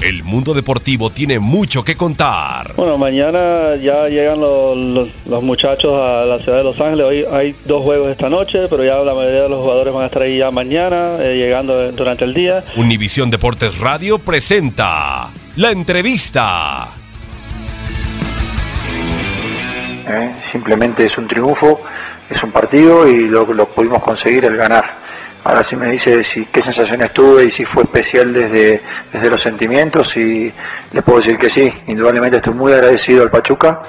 El mundo deportivo tiene mucho que contar. Bueno, mañana ya llegan los, los- los muchachos a la ciudad de Los Ángeles. Hoy hay dos juegos esta noche, pero ya la mayoría de los jugadores van a estar ahí ya mañana, eh, llegando durante el día. Univisión Deportes Radio presenta la entrevista. ¿eh? simplemente es un triunfo, es un partido y lo, lo pudimos conseguir el ganar. Ahora si me dice si, qué sensaciones tuve y si fue especial desde, desde los sentimientos y le puedo decir que sí, indudablemente estoy muy agradecido al Pachuca,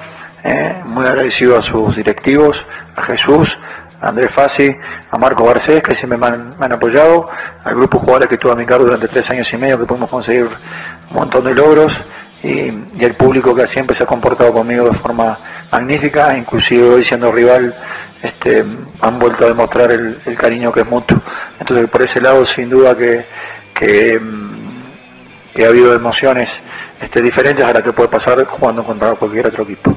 ¿eh? muy agradecido a sus directivos, a Jesús, a Andrés Fassi, a Marco Garcés que siempre me han, apoyado, al grupo de jugadores que tuve a mi cargo durante tres años y medio que pudimos conseguir un montón de logros y, y el público que siempre se ha comportado conmigo de forma magnífica, inclusive hoy siendo rival, este, han vuelto a demostrar el, cariño que es mutuo. Entonces por ese lado sin duda que, que, mm, que ha habido emociones este, diferentes a las que puede pasar jugando contra cualquier otro equipo.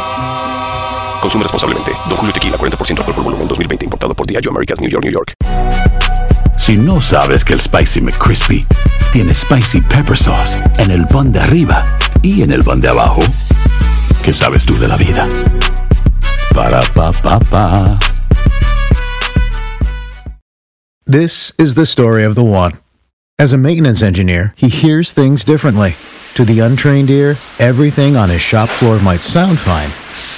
Consume responsablemente. Don Julio Tequila, 40% alcohol por volumen, 2020. Importado por Diageo Americas, New York, New York. Si no sabes que el Spicy McCrispy tiene Spicy Pepper Sauce en el pan de arriba y en el pan de abajo, ¿qué sabes tú de la vida? Para, pa, pa, pa. This is the story of the one. As a maintenance engineer, he hears things differently. To the untrained ear, everything on his shop floor might sound fine,